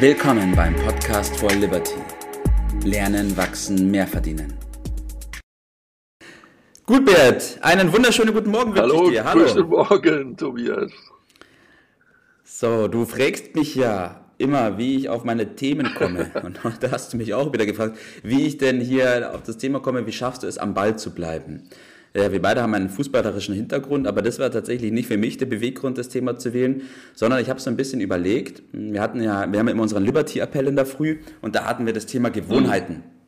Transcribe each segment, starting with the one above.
Willkommen beim Podcast for Liberty. Lernen, wachsen, mehr verdienen. Gut, Bert, einen wunderschönen guten Morgen wünsche ich dir. Hallo, guten Morgen, Tobias. So, du fragst mich ja immer, wie ich auf meine Themen komme. Und da hast du mich auch wieder gefragt, wie ich denn hier auf das Thema komme, wie schaffst du es, am Ball zu bleiben? Ja, wir beide haben einen fußballerischen Hintergrund, aber das war tatsächlich nicht für mich der Beweggrund, das Thema zu wählen, sondern ich habe so ein bisschen überlegt. Wir hatten ja, wir haben immer unseren Liberty-Appell in der Früh und da hatten wir das Thema Gewohnheiten. Mhm.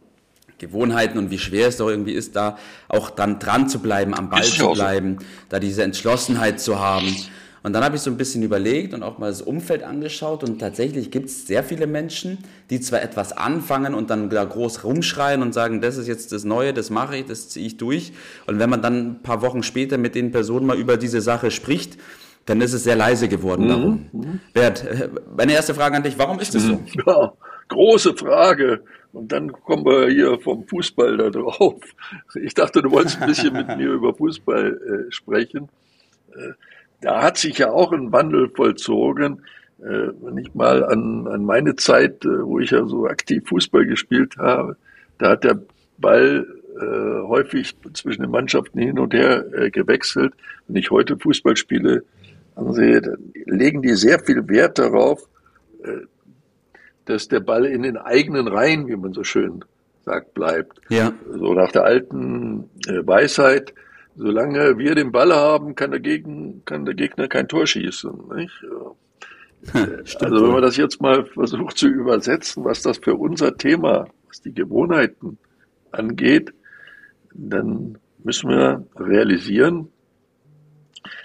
Gewohnheiten und wie schwer es doch irgendwie ist, da auch dann dran zu bleiben, am Ball zu bleiben, da diese Entschlossenheit zu haben. Und dann habe ich so ein bisschen überlegt und auch mal das Umfeld angeschaut und tatsächlich gibt es sehr viele Menschen, die zwar etwas anfangen und dann da groß rumschreien und sagen, das ist jetzt das Neue, das mache ich, das ziehe ich durch. Und wenn man dann ein paar Wochen später mit den Personen mal über diese Sache spricht, dann ist es sehr leise geworden mhm. darum. Mhm. Bert, meine erste Frage an dich, warum ist das so? Ja, große Frage. Und dann kommen wir hier vom Fußball da drauf. Ich dachte, du wolltest ein bisschen mit mir über Fußball äh, sprechen. Äh, da hat sich ja auch ein Wandel vollzogen. Äh, wenn ich mal an, an meine Zeit, äh, wo ich ja so aktiv Fußball gespielt habe, da hat der Ball äh, häufig zwischen den Mannschaften hin und her äh, gewechselt. Wenn ich heute Fußball spiele, ansehe, dann legen die sehr viel Wert darauf, äh, dass der Ball in den eigenen Reihen, wie man so schön sagt, bleibt. Ja. So nach der alten äh, Weisheit, solange wir den Ball haben, kann der, Gegen, kann der Gegner kein Tor schießen. Nicht? also wenn man das jetzt mal versucht zu übersetzen, was das für unser Thema, was die Gewohnheiten angeht, dann müssen wir realisieren,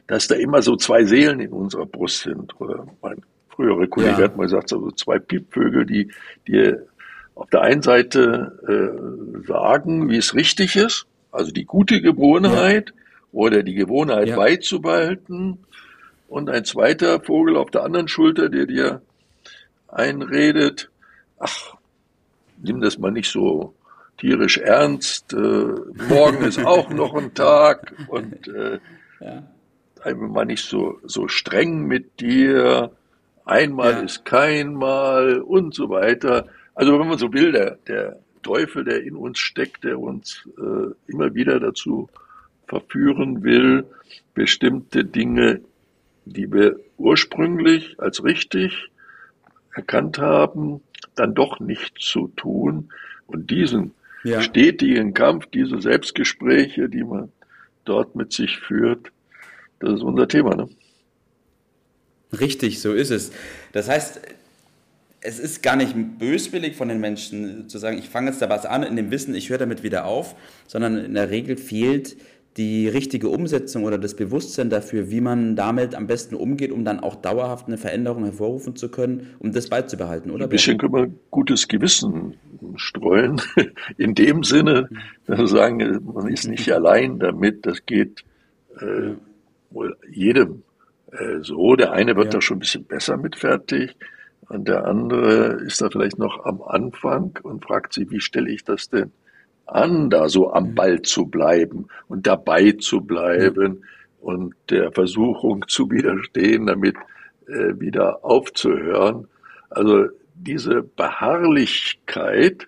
dass da immer so zwei Seelen in unserer Brust sind. Oder mein früherer Kollege ja. hat mal gesagt, so zwei Piepvögel, die dir auf der einen Seite äh, sagen, wie es richtig ist, also die gute Gewohnheit ja. oder die Gewohnheit ja. beizubehalten. Und ein zweiter Vogel auf der anderen Schulter, der dir einredet, ach, nimm das mal nicht so tierisch ernst, äh, morgen ist auch noch ein Tag und äh, ja. einfach mal nicht so, so streng mit dir, einmal ja. ist kein Mal und so weiter. Also wenn man so will, der, der Teufel, der in uns steckt, der uns äh, immer wieder dazu verführen will, bestimmte Dinge, die wir ursprünglich als richtig erkannt haben, dann doch nicht zu tun. Und diesen ja. stetigen Kampf, diese Selbstgespräche, die man dort mit sich führt, das ist unser Thema. Ne? Richtig, so ist es. Das heißt, es ist gar nicht böswillig von den Menschen zu sagen, ich fange jetzt da was an in dem Wissen, ich höre damit wieder auf, sondern in der Regel fehlt die richtige Umsetzung oder das Bewusstsein dafür, wie man damit am besten umgeht, um dann auch dauerhaft eine Veränderung hervorrufen zu können, um das beizubehalten, oder? Ein bisschen können wir gutes Gewissen streuen. In dem Sinne, dass sagen, man ist nicht allein damit, das geht äh, wohl jedem äh, so. Der eine wird ja. da schon ein bisschen besser mit fertig. Und der andere ist da vielleicht noch am Anfang und fragt sich, wie stelle ich das denn an, da so am mhm. Ball zu bleiben und dabei zu bleiben und der Versuchung zu widerstehen, damit äh, wieder aufzuhören. Also diese Beharrlichkeit,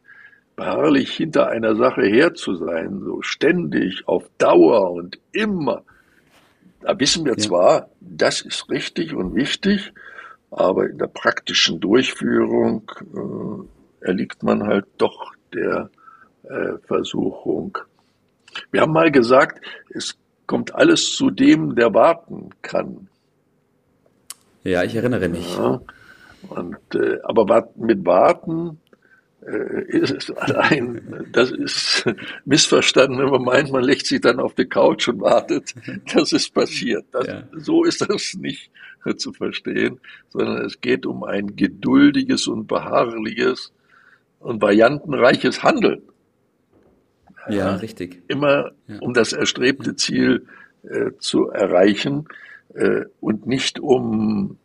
beharrlich hinter einer Sache her zu sein, so ständig, auf Dauer und immer, da wissen wir ja. zwar, das ist richtig und wichtig, aber in der praktischen Durchführung äh, erliegt man halt doch der äh, Versuchung. Wir haben mal gesagt, es kommt alles zu dem, der warten kann. Ja, ich erinnere mich. Ja, und, äh, aber mit Warten ist es allein, das ist missverstanden, wenn man meint, man legt sich dann auf die Couch und wartet, dass es passiert. Das, ja. So ist das nicht zu verstehen, sondern es geht um ein geduldiges und beharrliches und variantenreiches Handeln. Ja, richtig. Immer ja. um das erstrebte Ziel äh, zu erreichen äh, und nicht um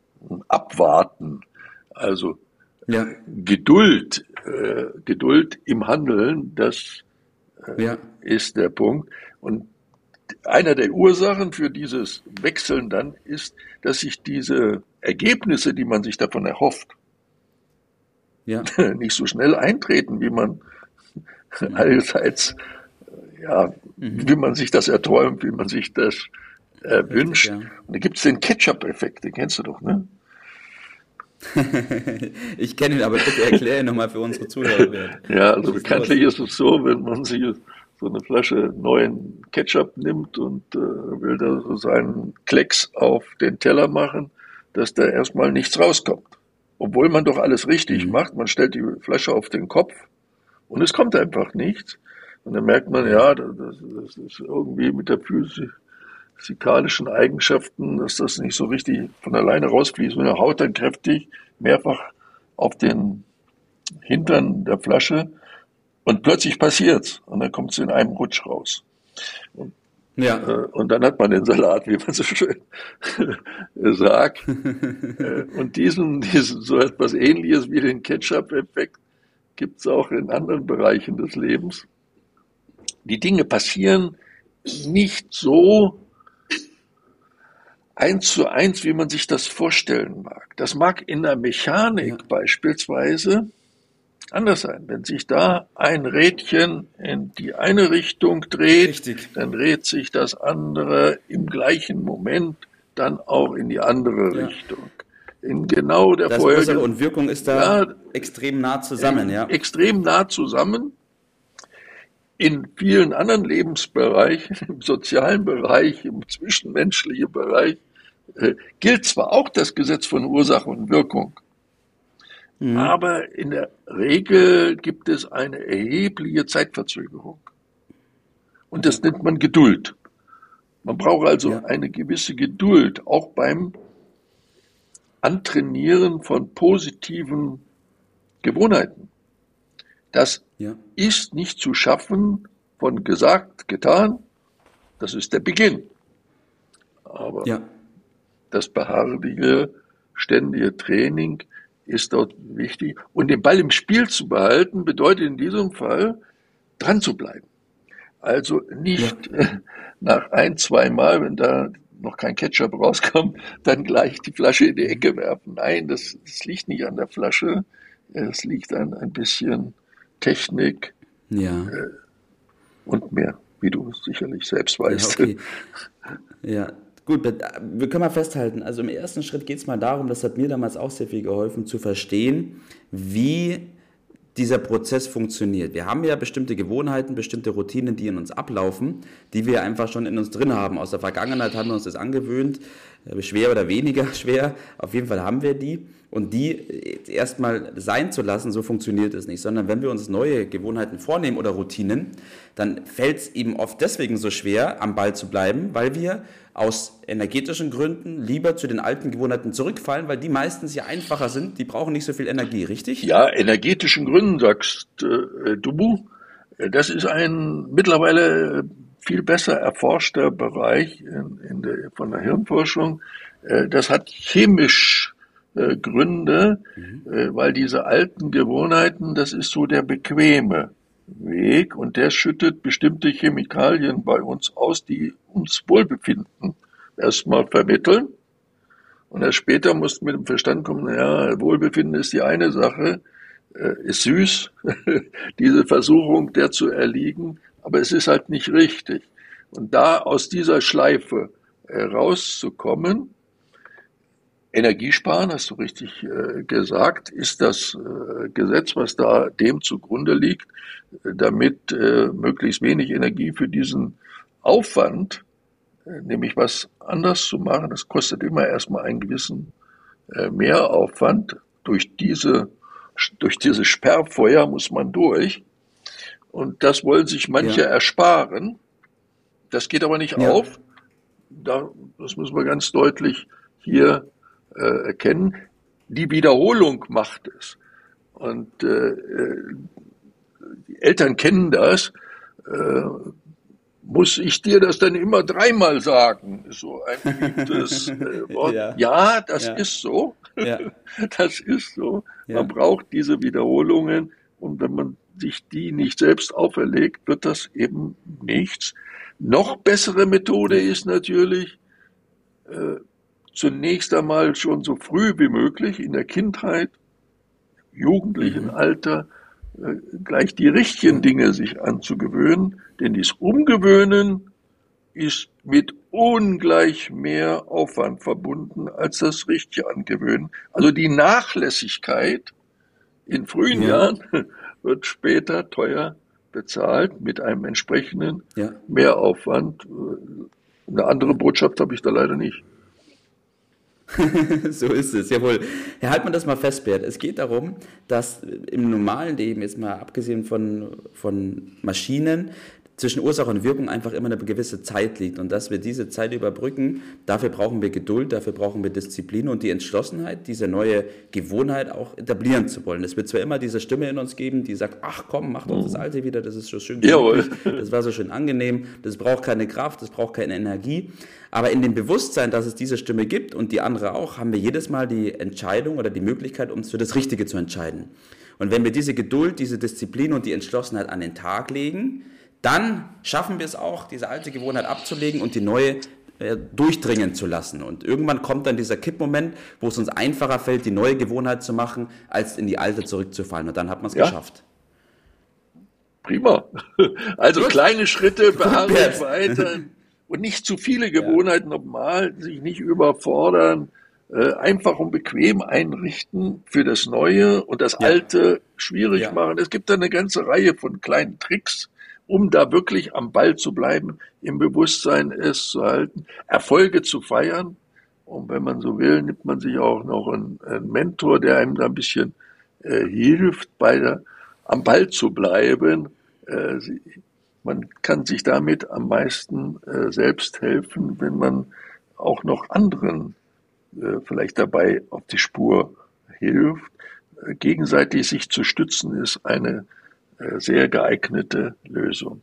Abwarten. Also ja. Geduld, äh, Geduld im Handeln, das äh, ja. ist der Punkt. Und einer der Ursachen für dieses Wechseln dann ist, dass sich diese Ergebnisse, die man sich davon erhofft, ja. nicht so schnell eintreten, wie man mhm. allseits, ja, mhm. wie man sich das erträumt, wie man sich das äh, wünscht. Ja. Und da gibt es den Ketchup-Effekt, den kennst du doch, ne? ich kenne ihn, aber bitte erkläre ihn nochmal für unsere Zuhörer. Ja, also bekanntlich ist es so, wenn man sich so eine Flasche neuen Ketchup nimmt und äh, will da so seinen Klecks auf den Teller machen, dass da erstmal nichts rauskommt. Obwohl man doch alles richtig mhm. macht. Man stellt die Flasche auf den Kopf und es kommt einfach nichts. Und dann merkt man, ja, das, das ist irgendwie mit der physikalischen Eigenschaften, dass das nicht so richtig von alleine rausfließt. Und er haut dann kräftig mehrfach auf den Hintern der Flasche und plötzlich passiert's und dann kommt es in einem Rutsch raus. Und, ja. Äh, und dann hat man den Salat, wie man so schön sagt. äh, und diesen, diesen, so etwas ähnliches wie den Ketchup-Effekt gibt es auch in anderen Bereichen des Lebens. Die Dinge passieren nicht so eins zu eins, wie man sich das vorstellen mag. Das mag in der Mechanik beispielsweise anders sein. Wenn sich da ein Rädchen in die eine Richtung dreht, Richtig. dann dreht sich das andere im gleichen Moment dann auch in die andere ja. Richtung. In genau der das Ursache und Wirkung ist da ja, extrem nah zusammen, ja. Extrem nah zusammen. In vielen anderen Lebensbereichen, im sozialen Bereich, im zwischenmenschlichen Bereich, äh, gilt zwar auch das Gesetz von Ursache und Wirkung, Mhm. Aber in der Regel gibt es eine erhebliche Zeitverzögerung. Und das nennt man Geduld. Man braucht also ja. eine gewisse Geduld, auch beim Antrainieren von positiven Gewohnheiten. Das ja. ist nicht zu schaffen von gesagt, getan. Das ist der Beginn. Aber ja. das beharrliche, ständige Training ist dort wichtig. Und den Ball im Spiel zu behalten, bedeutet in diesem Fall dran zu bleiben. Also nicht ja. nach ein, zwei Mal, wenn da noch kein Ketchup rauskommt, dann gleich die Flasche in die Ecke werfen. Nein, das, das liegt nicht an der Flasche. Es liegt an ein bisschen Technik ja. äh, und mehr, wie du sicherlich selbst weißt. Ja, okay. ja Gut, wir können mal festhalten, also im ersten Schritt geht es mal darum, das hat mir damals auch sehr viel geholfen, zu verstehen, wie dieser Prozess funktioniert. Wir haben ja bestimmte Gewohnheiten, bestimmte Routinen, die in uns ablaufen, die wir einfach schon in uns drin haben. Aus der Vergangenheit haben wir uns das angewöhnt, äh, schwer oder weniger schwer, auf jeden Fall haben wir die. Und die erstmal sein zu lassen, so funktioniert es nicht, sondern wenn wir uns neue Gewohnheiten vornehmen oder Routinen, dann fällt es eben oft deswegen so schwer, am Ball zu bleiben, weil wir aus energetischen Gründen lieber zu den alten Gewohnheiten zurückfallen, weil die meistens ja einfacher sind, die brauchen nicht so viel Energie, richtig? Ja, energetischen Gründen sagst äh, du. Das ist ein mittlerweile viel besser erforschter Bereich in, in der, von der Hirnforschung. Äh, das hat chemisch äh, Gründe, mhm. äh, weil diese alten Gewohnheiten, das ist so der bequeme Weg und der schüttet bestimmte Chemikalien bei uns aus, die uns Wohlbefinden erstmal vermitteln. Und erst später muss mit dem Verstand kommen, ja, Wohlbefinden ist die eine Sache, äh, ist süß, diese Versuchung der zu erliegen, aber es ist halt nicht richtig. Und da aus dieser Schleife rauszukommen, Energiesparen, hast du richtig äh, gesagt, ist das äh, Gesetz, was da dem zugrunde liegt, damit äh, möglichst wenig Energie für diesen Aufwand, äh, nämlich was anders zu machen, das kostet immer erstmal einen gewissen äh, Mehraufwand. Durch diese, durch diese Sperrfeuer muss man durch. Und das wollen sich manche ja. ersparen. Das geht aber nicht ja. auf. Da, das müssen wir ganz deutlich hier äh, erkennen. Die Wiederholung macht es. Und äh, äh, die Eltern kennen das. Äh, muss ich dir das dann immer dreimal sagen? So ein beliebtes äh, Wort. Ja. ja, das ja. ist so. Ja. Das ist so. Man braucht diese Wiederholungen und wenn man sich die nicht selbst auferlegt, wird das eben nichts. Noch bessere Methode ist natürlich, äh, zunächst einmal schon so früh wie möglich in der Kindheit jugendlichen mhm. Alter äh, gleich die richtigen. Dinge sich anzugewöhnen, denn dies Umgewöhnen ist mit ungleich mehr Aufwand verbunden als das richtige Angewöhnen. Also die Nachlässigkeit in frühen ja. Jahren wird später teuer bezahlt mit einem entsprechenden ja. Mehraufwand. Eine andere Botschaft habe ich da leider nicht. so ist es, jawohl. Ja, halt man das mal fest, Bert. Es geht darum, dass im normalen Leben, jetzt mal abgesehen von, von Maschinen, zwischen Ursache und Wirkung einfach immer eine gewisse Zeit liegt. Und dass wir diese Zeit überbrücken, dafür brauchen wir Geduld, dafür brauchen wir Disziplin und die Entschlossenheit, diese neue Gewohnheit auch etablieren zu wollen. Es wird zwar immer diese Stimme in uns geben, die sagt, ach komm, mach doch das Alte wieder, das ist so schön gemütlich, das war so schön angenehm, das braucht keine Kraft, das braucht keine Energie. Aber in dem Bewusstsein, dass es diese Stimme gibt und die andere auch, haben wir jedes Mal die Entscheidung oder die Möglichkeit, uns für das Richtige zu entscheiden. Und wenn wir diese Geduld, diese Disziplin und die Entschlossenheit an den Tag legen, dann schaffen wir es auch, diese alte Gewohnheit abzulegen und die neue äh, durchdringen zu lassen. Und irgendwann kommt dann dieser Kippmoment, wo es uns einfacher fällt, die neue Gewohnheit zu machen, als in die alte zurückzufallen. Und dann hat man es ja. geschafft. Prima. Also Gut. kleine Schritte, beharrlich weiter und nicht zu viele Gewohnheiten ja. normal, sich nicht überfordern, äh, einfach und bequem einrichten für das Neue und das ja. Alte schwierig ja. machen. Es gibt da eine ganze Reihe von kleinen Tricks, um da wirklich am Ball zu bleiben, im Bewusstsein es zu halten, Erfolge zu feiern. Und wenn man so will, nimmt man sich auch noch einen, einen Mentor, der einem da ein bisschen äh, hilft, bei der, am Ball zu bleiben. Äh, man kann sich damit am meisten äh, selbst helfen, wenn man auch noch anderen äh, vielleicht dabei auf die Spur hilft. Äh, gegenseitig sich zu stützen ist eine sehr geeignete Lösung.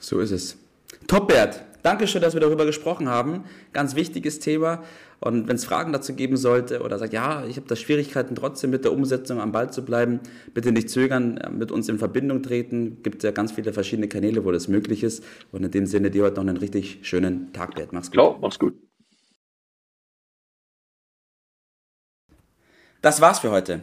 So ist es. Top, Bert. Dankeschön, dass wir darüber gesprochen haben. Ganz wichtiges Thema. Und wenn es Fragen dazu geben sollte oder sagt, ja, ich habe da Schwierigkeiten trotzdem mit der Umsetzung am Ball zu bleiben, bitte nicht zögern, äh, mit uns in Verbindung treten. Gibt ja ganz viele verschiedene Kanäle, wo das möglich ist. Und in dem Sinne dir heute noch einen richtig schönen Tag, Bert. Mach's gut. Ciao, mach's gut. Das war's für heute.